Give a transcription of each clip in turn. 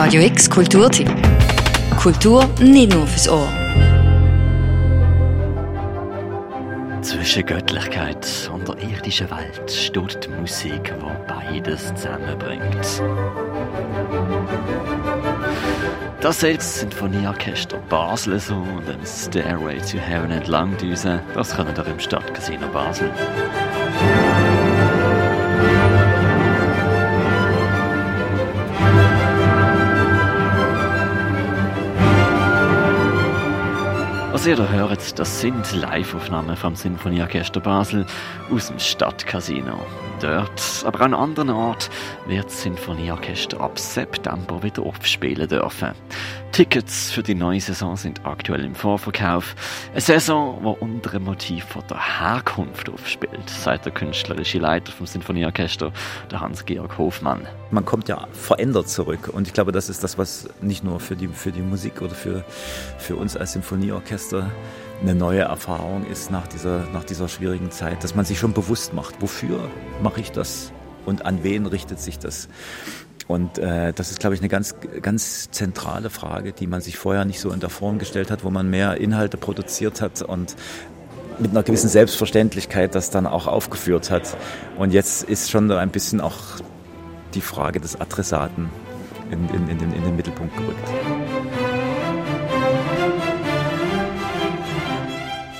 Radio X Kulturtipp. Kultur nicht nur fürs Ohr. Zwischen Göttlichkeit und der irdischen Welt steht die Musik, die beides zusammenbringt. Das das Sinfonieorchester Basel so und ein Stairway to Heaven entlang düsen, das können ihr im Stadtcasino Basel. Was ihr da hört, das sind Live-Aufnahmen vom Sinfonieorchester Basel aus dem Stadtcasino. Dort, aber an anderen Ort, wird das Sinfonieorchester ab September wieder aufspielen dürfen. Tickets für die neue Saison sind aktuell im Vorverkauf. Eine Saison, die unter dem Motiv von der Herkunft aufspielt, sagt der künstlerische Leiter vom Sinfonieorchester, der Hans-Georg Hofmann. Man kommt ja verändert zurück und ich glaube, das ist das, was nicht nur für die, für die Musik oder für, für uns als Sinfonieorchester eine neue Erfahrung ist nach dieser, nach dieser schwierigen Zeit, dass man sich schon bewusst macht, wofür mache ich das und an wen richtet sich das. Und äh, das ist, glaube ich, eine ganz, ganz zentrale Frage, die man sich vorher nicht so in der Form gestellt hat, wo man mehr Inhalte produziert hat und mit einer gewissen Selbstverständlichkeit das dann auch aufgeführt hat. Und jetzt ist schon ein bisschen auch die Frage des Adressaten in, in, in, den, in den Mittelpunkt gerückt.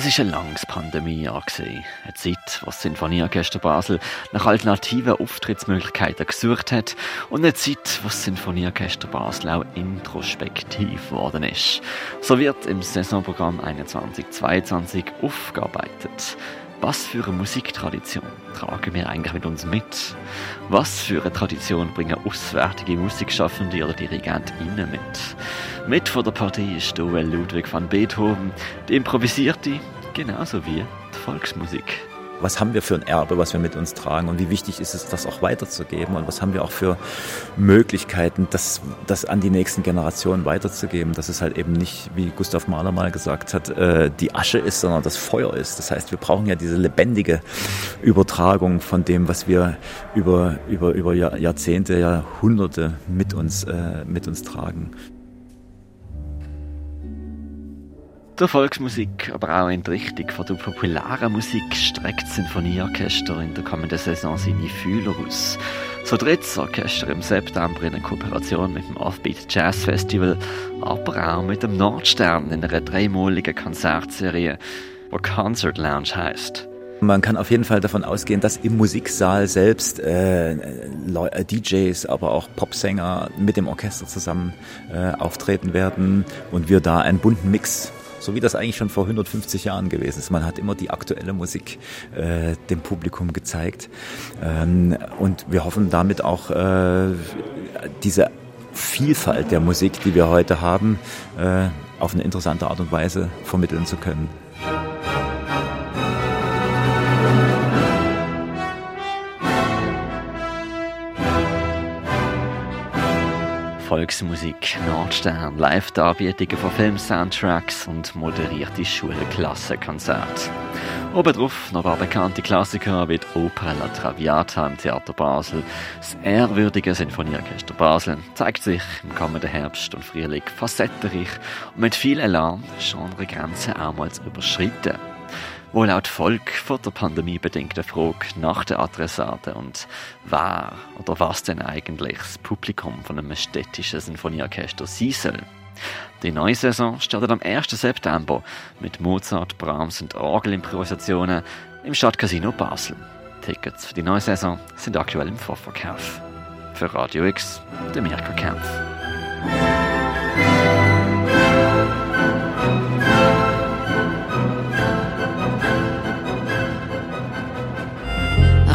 Es ist ein langes Pandemiejahr. Eine Zeit, wo das Sinfonieorchester Basel nach alternativen Auftrittsmöglichkeiten gesucht hat und eine Zeit, wo das Sinfonieorchester Basel auch introspektiv geworden ist. So wird im Saisonprogramm 21-22 aufgearbeitet. Was für eine Musiktradition tragen wir eigentlich mit uns mit? Was für eine Tradition bringen auswärtige Musikschaffende oder DirigentInnen mit? Mit von der Partie ist Joel Ludwig van Beethoven, die improvisierte, genauso wie die Volksmusik was haben wir für ein Erbe, was wir mit uns tragen und wie wichtig ist es, das auch weiterzugeben und was haben wir auch für Möglichkeiten, das, das an die nächsten Generationen weiterzugeben, dass es halt eben nicht, wie Gustav Mahler mal gesagt hat, äh, die Asche ist, sondern das Feuer ist. Das heißt, wir brauchen ja diese lebendige Übertragung von dem, was wir über, über, über Jahrzehnte, Jahrhunderte mit uns, äh, mit uns tragen. Der Volksmusik, aber auch in die Richtung von der popularen Musik streckt das Sinfonieorchester in der kommenden Saison seine Fühler aus. So tritt das Orchester im September in Kooperation mit dem Offbeat Jazz Festival, aber auch mit dem Nordstern in einer dreimaligen Konzertserie, die Concert Lounge heißt. Man kann auf jeden Fall davon ausgehen, dass im Musiksaal selbst äh, DJs, aber auch Popsänger mit dem Orchester zusammen äh, auftreten werden und wir da einen bunten Mix so wie das eigentlich schon vor 150 Jahren gewesen ist. Man hat immer die aktuelle Musik äh, dem Publikum gezeigt. Ähm, und wir hoffen damit auch äh, diese Vielfalt der Musik, die wir heute haben, äh, auf eine interessante Art und Weise vermitteln zu können. Volksmusik, Nordstern, Live-Darbietungen von Film-Soundtracks und moderierte Schulklassenkonzerte. Obendrauf noch ein paar bekannte Klassiker wie die Oper La Traviata im Theater Basel. Das ehrwürdige Sinfonieorchester Basel zeigt sich im kommenden Herbst und Frühling facettenreich und mit viel Elan Genregrenzen auch mal zu überschreiten wo laut Volk vor der Pandemie bedingte Frage nach der Adressaten und wer oder was denn eigentlich das Publikum von einem städtischen Sinfonieorchester sein soll. Die neue Saison startet am 1. September mit Mozart, Brahms und Orgelimprovisationen im Stadtcasino Basel. Tickets für die neue Saison sind aktuell im Vorverkauf. Für Radio X, der Mirko Kempf.